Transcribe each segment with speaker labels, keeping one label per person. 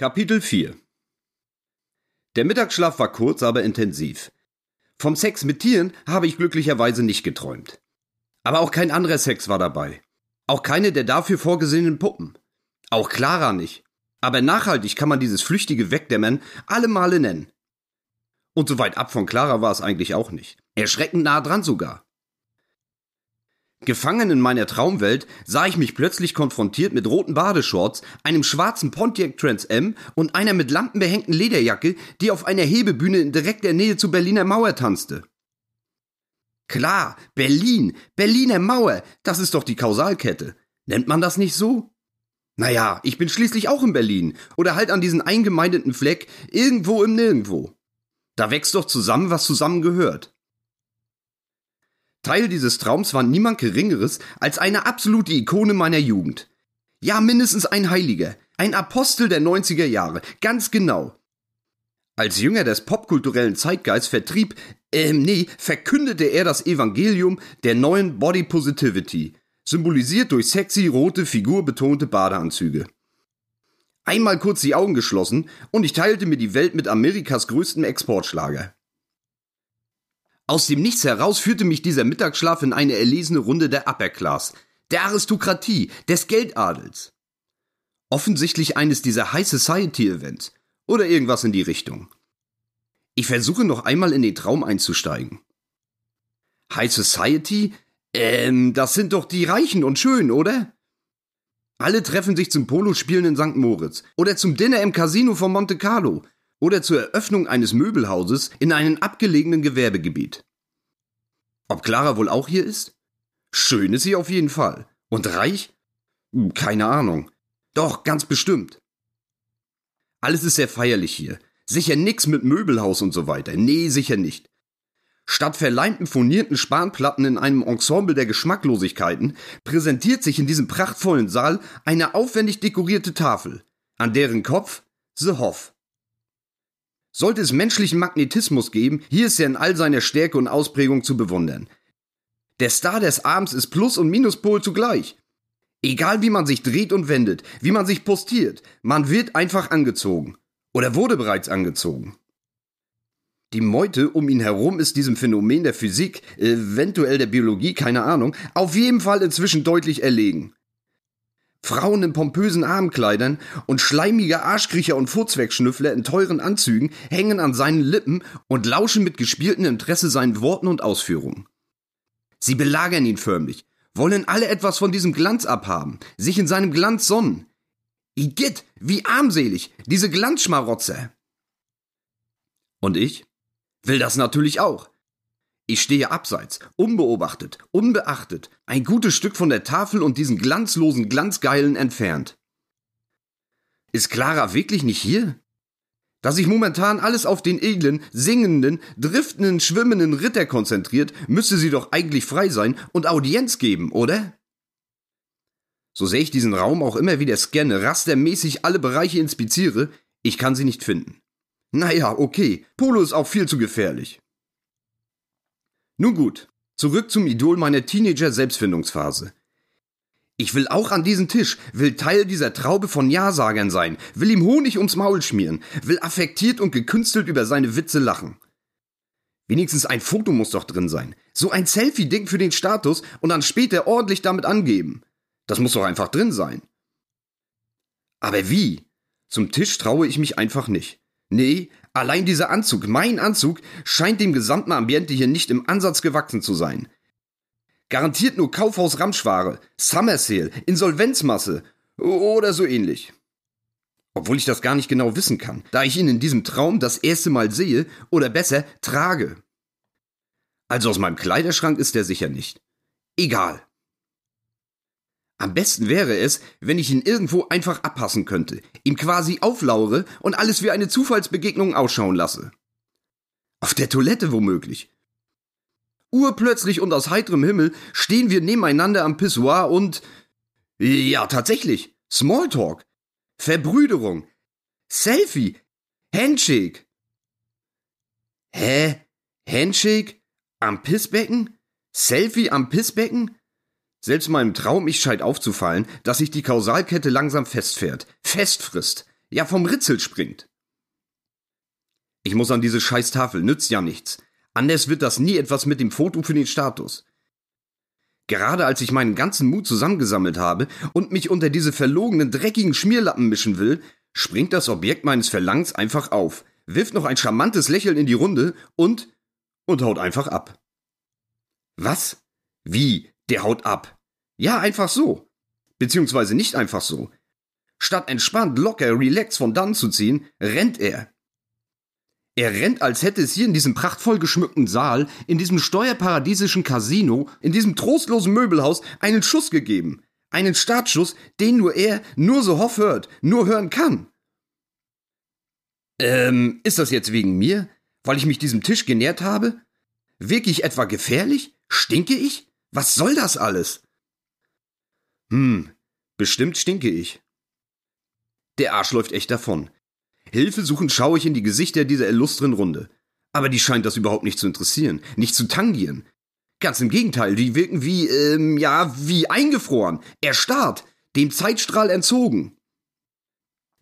Speaker 1: Kapitel 4 Der Mittagsschlaf war kurz, aber intensiv. Vom Sex mit Tieren habe ich glücklicherweise nicht geträumt. Aber auch kein anderer Sex war dabei. Auch keine der dafür vorgesehenen Puppen. Auch Clara nicht. Aber nachhaltig kann man dieses flüchtige Wegdämmern alle Male nennen. Und so weit ab von Clara war es eigentlich auch nicht. Erschreckend nah dran sogar. Gefangen in meiner Traumwelt sah ich mich plötzlich konfrontiert mit roten Badeshorts, einem schwarzen Pontiac Trans M und einer mit Lampen behängten Lederjacke, die auf einer Hebebühne in direkter Nähe zur Berliner Mauer tanzte. Klar, Berlin, Berliner Mauer, das ist doch die Kausalkette. Nennt man das nicht so? Naja, ich bin schließlich auch in Berlin oder halt an diesen eingemeindeten Fleck irgendwo im Nirgendwo. Da wächst doch zusammen, was zusammen gehört. Teil dieses Traums war niemand Geringeres als eine absolute Ikone meiner Jugend. Ja, mindestens ein Heiliger, ein Apostel der 90er Jahre, ganz genau. Als Jünger des popkulturellen Zeitgeists vertrieb, ähm, nee, verkündete er das Evangelium der neuen Body Positivity, symbolisiert durch sexy, rote, figurbetonte Badeanzüge. Einmal kurz die Augen geschlossen und ich teilte mir die Welt mit Amerikas größtem Exportschlager. Aus dem Nichts heraus führte mich dieser Mittagsschlaf in eine erlesene Runde der Upper Class, der Aristokratie, des Geldadels. Offensichtlich eines dieser High Society Events oder irgendwas in die Richtung. Ich versuche noch einmal in den Traum einzusteigen. High Society? Ähm, das sind doch die Reichen und Schönen, oder? Alle treffen sich zum Polospielen in St. Moritz oder zum Dinner im Casino von Monte Carlo oder zur Eröffnung eines Möbelhauses in einem abgelegenen Gewerbegebiet. Ob Clara wohl auch hier ist? Schön ist sie auf jeden Fall. Und reich? Hm, keine Ahnung. Doch, ganz bestimmt. Alles ist sehr feierlich hier. Sicher nix mit Möbelhaus und so weiter. Nee, sicher nicht. Statt verleimten furnierten Spanplatten in einem Ensemble der Geschmacklosigkeiten präsentiert sich in diesem prachtvollen Saal eine aufwendig dekorierte Tafel, an deren Kopf The Hoff sollte es menschlichen Magnetismus geben, hier ist er in all seiner Stärke und Ausprägung zu bewundern. Der Star des Abends ist Plus- und Minuspol zugleich. Egal wie man sich dreht und wendet, wie man sich postiert, man wird einfach angezogen. Oder wurde bereits angezogen. Die Meute um ihn herum ist diesem Phänomen der Physik, eventuell der Biologie, keine Ahnung, auf jeden Fall inzwischen deutlich erlegen. Frauen in pompösen Armkleidern und schleimige Arschkriecher und Furzwegschnüffler in teuren Anzügen hängen an seinen Lippen und lauschen mit gespieltem Interesse seinen Worten und Ausführungen. Sie belagern ihn förmlich, wollen alle etwas von diesem Glanz abhaben, sich in seinem Glanz sonnen. Igitt, wie armselig, diese Glanzschmarotzer. Und ich will das natürlich auch. Ich stehe abseits, unbeobachtet, unbeachtet, ein gutes Stück von der Tafel und diesen glanzlosen Glanzgeilen entfernt. Ist Clara wirklich nicht hier? Da sich momentan alles auf den edlen, singenden, driftenden, schwimmenden Ritter konzentriert, müsste sie doch eigentlich frei sein und Audienz geben, oder? So sehr ich diesen Raum auch immer wieder scanne, rastermäßig alle Bereiche inspiziere, ich kann sie nicht finden. Naja, okay, Polo ist auch viel zu gefährlich. Nun gut, zurück zum Idol meiner Teenager-Selbstfindungsphase. Ich will auch an diesen Tisch, will Teil dieser Traube von Ja-Sagern sein, will ihm Honig ums Maul schmieren, will affektiert und gekünstelt über seine Witze lachen. Wenigstens ein Foto muss doch drin sein. So ein Selfie-Ding für den Status und dann später ordentlich damit angeben. Das muss doch einfach drin sein. Aber wie? Zum Tisch traue ich mich einfach nicht. Nee, Allein dieser Anzug, mein Anzug, scheint dem gesamten Ambiente hier nicht im Ansatz gewachsen zu sein. Garantiert nur Kaufhaus Ramschware, Summer Sale, Insolvenzmasse oder so ähnlich. Obwohl ich das gar nicht genau wissen kann, da ich ihn in diesem Traum das erste Mal sehe oder besser trage. Also aus meinem Kleiderschrank ist er sicher nicht. Egal. Am besten wäre es, wenn ich ihn irgendwo einfach abpassen könnte, ihm quasi auflaure und alles wie eine Zufallsbegegnung ausschauen lasse. Auf der Toilette womöglich. Urplötzlich und aus heiterem Himmel stehen wir nebeneinander am Pissoir und ja, tatsächlich, Smalltalk, Verbrüderung, Selfie, Handshake. Hä? Handshake? Am Pissbecken? Selfie am Pissbecken? Selbst meinem Traum ich scheint aufzufallen, dass sich die Kausalkette langsam festfährt, festfrisst. ja vom Ritzel springt. Ich muss an diese scheiß Tafel, nützt ja nichts. Anders wird das nie etwas mit dem Foto für den Status. Gerade als ich meinen ganzen Mut zusammengesammelt habe und mich unter diese verlogenen, dreckigen Schmierlappen mischen will, springt das Objekt meines Verlangens einfach auf, wirft noch ein charmantes Lächeln in die Runde und und haut einfach ab. Was? Wie? Der haut ab? Ja, einfach so. Beziehungsweise nicht einfach so. Statt entspannt, locker, relax von dann zu ziehen, rennt er. Er rennt, als hätte es hier in diesem prachtvoll geschmückten Saal, in diesem steuerparadiesischen Casino, in diesem trostlosen Möbelhaus einen Schuss gegeben. Einen Startschuss, den nur er, nur so Hoff hört, nur hören kann. Ähm, ist das jetzt wegen mir? Weil ich mich diesem Tisch genährt habe? Wirke ich etwa gefährlich? Stinke ich? Was soll das alles? Hm, bestimmt stinke ich. Der Arsch läuft echt davon. Hilfesuchend schaue ich in die Gesichter dieser illustren Runde. Aber die scheint das überhaupt nicht zu interessieren, nicht zu tangieren. Ganz im Gegenteil, die wirken wie, ähm, ja, wie eingefroren, erstarrt, dem Zeitstrahl entzogen.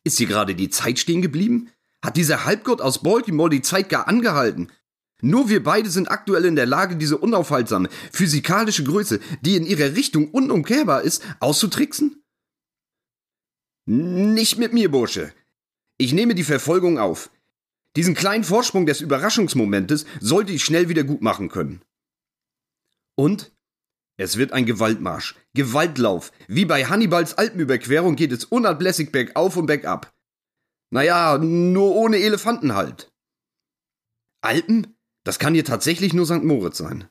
Speaker 1: Ist hier gerade die Zeit stehen geblieben? Hat dieser Halbgott aus Baltimore die Zeit gar angehalten? Nur wir beide sind aktuell in der Lage, diese unaufhaltsame, physikalische Größe, die in ihrer Richtung unumkehrbar ist, auszutricksen? Nicht mit mir, Bursche. Ich nehme die Verfolgung auf. Diesen kleinen Vorsprung des Überraschungsmomentes sollte ich schnell wieder gut machen können. Und? Es wird ein Gewaltmarsch, Gewaltlauf. Wie bei Hannibals Alpenüberquerung geht es unablässig bergauf und bergab. Naja, nur ohne Elefanten halt. Alpen? Das kann hier tatsächlich nur St. Moritz sein.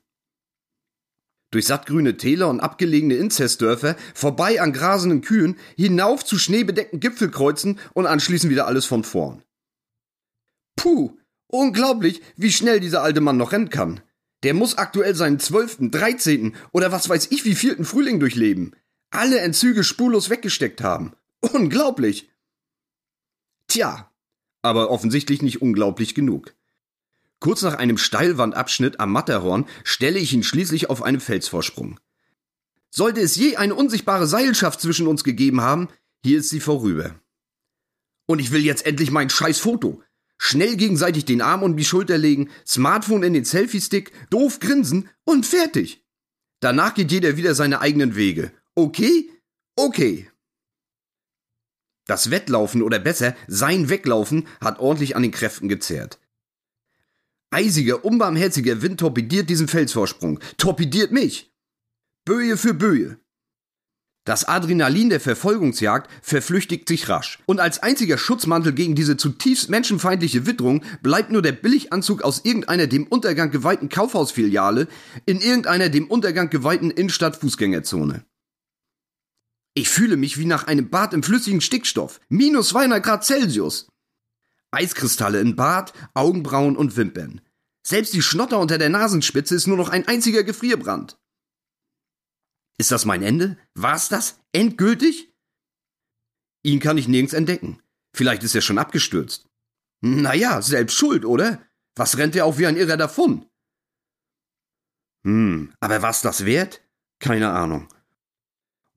Speaker 1: Durch sattgrüne Täler und abgelegene Inzestdörfer, vorbei an grasenden Kühen, hinauf zu schneebedeckten Gipfelkreuzen und anschließend wieder alles von vorn. Puh, unglaublich, wie schnell dieser alte Mann noch rennen kann. Der muss aktuell seinen zwölften, dreizehnten oder was weiß ich wie vierten Frühling durchleben. Alle Entzüge spurlos weggesteckt haben. Unglaublich. Tja, aber offensichtlich nicht unglaublich genug. Kurz nach einem Steilwandabschnitt am Matterhorn stelle ich ihn schließlich auf einen Felsvorsprung. Sollte es je eine unsichtbare Seilschaft zwischen uns gegeben haben, hier ist sie vorüber. Und ich will jetzt endlich mein scheiß Foto. Schnell gegenseitig den Arm um die Schulter legen, Smartphone in den Selfie-Stick, doof grinsen und fertig. Danach geht jeder wieder seine eigenen Wege. Okay? Okay. Das Wettlaufen oder besser sein Weglaufen hat ordentlich an den Kräften gezehrt. Eisiger, unbarmherziger Wind torpediert diesen Felsvorsprung, torpediert mich. Böje für Böje. Das Adrenalin der Verfolgungsjagd verflüchtigt sich rasch. Und als einziger Schutzmantel gegen diese zutiefst menschenfeindliche Witterung bleibt nur der Billiganzug aus irgendeiner dem Untergang geweihten Kaufhausfiliale in irgendeiner dem Untergang geweihten Innenstadt-Fußgängerzone. Ich fühle mich wie nach einem Bad im flüssigen Stickstoff. Minus 200 Grad Celsius. Eiskristalle in Bart, Augenbrauen und Wimpern. Selbst die Schnotter unter der Nasenspitze ist nur noch ein einziger Gefrierbrand. Ist das mein Ende? War's das? Endgültig? Ihn kann ich nirgends entdecken. Vielleicht ist er schon abgestürzt. Naja, selbst schuld, oder? Was rennt er auch wie ein Irrer davon? Hm, aber was das wert? Keine Ahnung.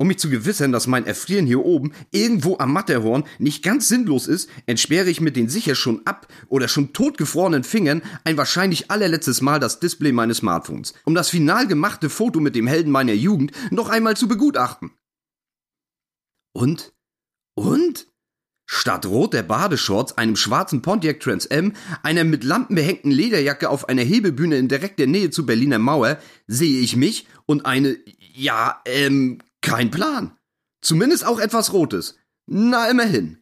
Speaker 1: Um mich zu gewissern, dass mein Erfrieren hier oben irgendwo am Matterhorn nicht ganz sinnlos ist, entsperre ich mit den sicher schon ab oder schon totgefrorenen Fingern ein wahrscheinlich allerletztes Mal das Display meines Smartphones, um das final gemachte Foto mit dem Helden meiner Jugend noch einmal zu begutachten. Und? Und? Statt rot der Badeshorts, einem schwarzen Pontiac Trans M, einer mit Lampen behängten Lederjacke auf einer Hebebühne in direkter Nähe zur Berliner Mauer, sehe ich mich und eine, ja, ähm, kein Plan. Zumindest auch etwas Rotes. Na, immerhin.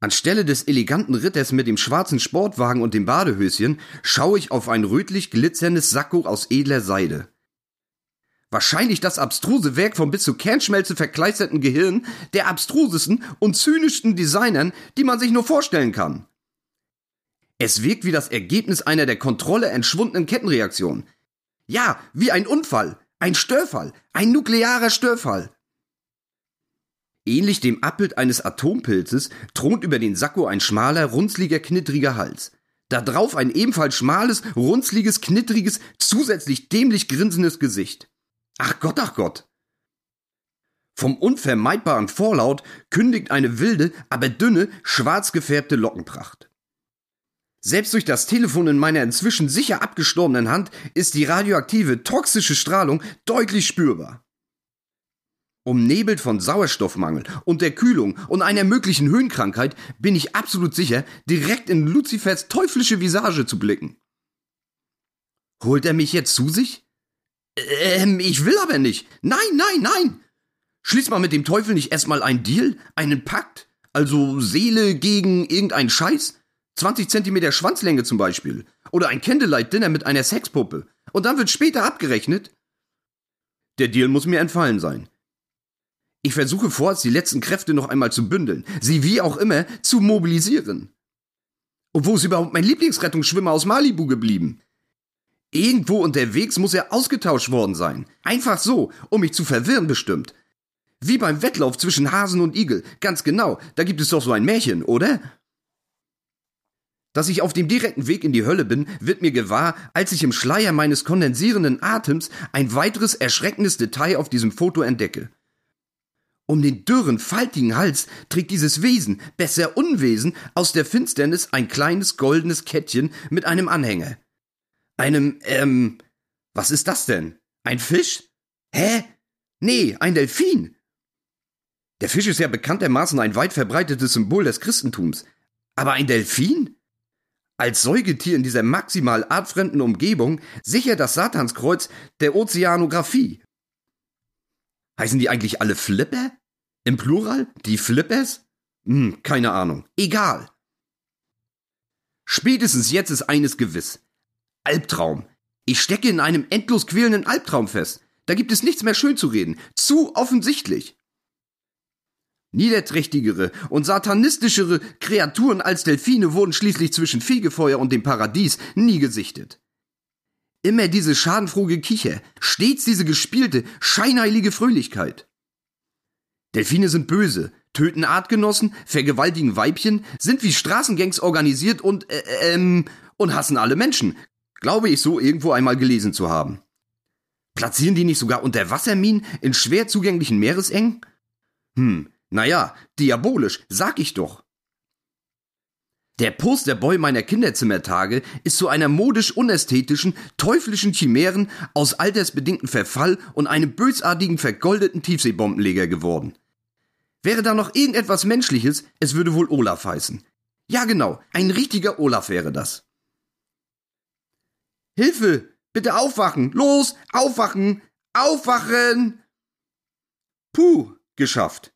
Speaker 1: Anstelle des eleganten Ritters mit dem schwarzen Sportwagen und dem Badehöschen schaue ich auf ein rötlich glitzerndes Sakko aus edler Seide. Wahrscheinlich das abstruse Werk von bis zur Kernschmelze verkleisterten Gehirn der abstrusesten und zynischsten Designern, die man sich nur vorstellen kann. Es wirkt wie das Ergebnis einer der Kontrolle entschwundenen Kettenreaktion. Ja, wie ein Unfall, ein Störfall, ein nuklearer Störfall. Ähnlich dem Abbild eines Atompilzes thront über den Sakko ein schmaler, runzliger, knittriger Hals. Da drauf ein ebenfalls schmales, runzliges, knittriges, zusätzlich dämlich grinsendes Gesicht. Ach Gott, ach Gott. Vom unvermeidbaren Vorlaut kündigt eine wilde, aber dünne, schwarz gefärbte Lockenpracht. Selbst durch das Telefon in meiner inzwischen sicher abgestorbenen Hand ist die radioaktive, toxische Strahlung deutlich spürbar. Umnebelt von Sauerstoffmangel und der Kühlung und einer möglichen Höhenkrankheit bin ich absolut sicher, direkt in Luzifers teuflische Visage zu blicken. Holt er mich jetzt zu sich? Ähm, ich will aber nicht. Nein, nein, nein. Schließ mal mit dem Teufel nicht erstmal einen Deal, einen Pakt? Also Seele gegen irgendeinen Scheiß? 20 Zentimeter Schwanzlänge zum Beispiel. Oder ein Candlelight-Dinner mit einer Sexpuppe. Und dann wird später abgerechnet? Der Deal muss mir entfallen sein. Ich versuche vorerst die letzten Kräfte noch einmal zu bündeln, sie wie auch immer zu mobilisieren. Und wo ist überhaupt mein Lieblingsrettungsschwimmer aus Malibu geblieben? Irgendwo unterwegs muss er ausgetauscht worden sein. Einfach so, um mich zu verwirren bestimmt. Wie beim Wettlauf zwischen Hasen und Igel. Ganz genau, da gibt es doch so ein Märchen, oder? Dass ich auf dem direkten Weg in die Hölle bin, wird mir gewahr, als ich im Schleier meines kondensierenden Atems ein weiteres erschreckendes Detail auf diesem Foto entdecke. Um den dürren, faltigen Hals trägt dieses Wesen, besser Unwesen, aus der Finsternis ein kleines goldenes Kettchen mit einem Anhänger. Einem, ähm, was ist das denn? Ein Fisch? Hä? Nee, ein Delfin. Der Fisch ist ja bekanntermaßen ein weit verbreitetes Symbol des Christentums. Aber ein Delfin? Als Säugetier in dieser maximal artfremden Umgebung sicher das Satanskreuz der Ozeanographie. Heißen die eigentlich alle Flipper? Im Plural? Die Flippers? Hm, keine Ahnung. Egal. Spätestens jetzt ist eines gewiss. Albtraum. Ich stecke in einem endlos quälenden Albtraum fest. Da gibt es nichts mehr schön zu reden. Zu offensichtlich. Niederträchtigere und satanistischere Kreaturen als Delfine wurden schließlich zwischen Fegefeuer und dem Paradies nie gesichtet. Immer diese schadenfrohe Kicher, stets diese gespielte, scheinheilige Fröhlichkeit. Delfine sind böse, töten Artgenossen, vergewaltigen Weibchen, sind wie Straßengangs organisiert und, äh, ähm, und hassen alle Menschen. Glaube ich so irgendwo einmal gelesen zu haben. Platzieren die nicht sogar Unterwasserminen in schwer zugänglichen Meeresengen? Hm, naja, diabolisch, sag ich doch. Der Posterboy meiner Kinderzimmertage ist zu einer modisch unästhetischen, teuflischen Chimären aus altersbedingtem Verfall und einem bösartigen, vergoldeten Tiefseebombenleger geworden. Wäre da noch irgendetwas Menschliches, es würde wohl Olaf heißen. Ja genau, ein richtiger Olaf wäre das. Hilfe! Bitte aufwachen! Los! Aufwachen! Aufwachen! Puh, geschafft.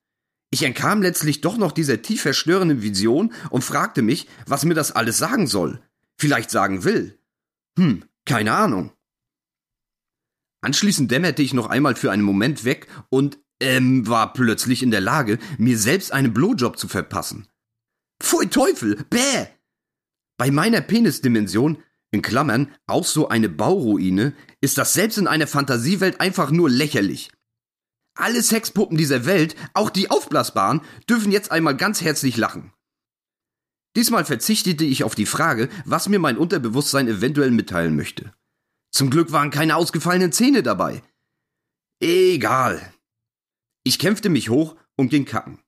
Speaker 1: Ich entkam letztlich doch noch dieser tief verstörenden Vision und fragte mich, was mir das alles sagen soll. Vielleicht sagen will. Hm, keine Ahnung. Anschließend dämmerte ich noch einmal für einen Moment weg und ähm, war plötzlich in der Lage, mir selbst einen Blowjob zu verpassen. Pfui Teufel, bäh! Bei meiner Penisdimension, in Klammern auch so eine Bauruine, ist das selbst in einer Fantasiewelt einfach nur lächerlich. Alle Sexpuppen dieser Welt, auch die aufblasbaren, dürfen jetzt einmal ganz herzlich lachen. Diesmal verzichtete ich auf die Frage, was mir mein Unterbewusstsein eventuell mitteilen möchte. Zum Glück waren keine ausgefallenen Zähne dabei. Egal. Ich kämpfte mich hoch und ging kacken.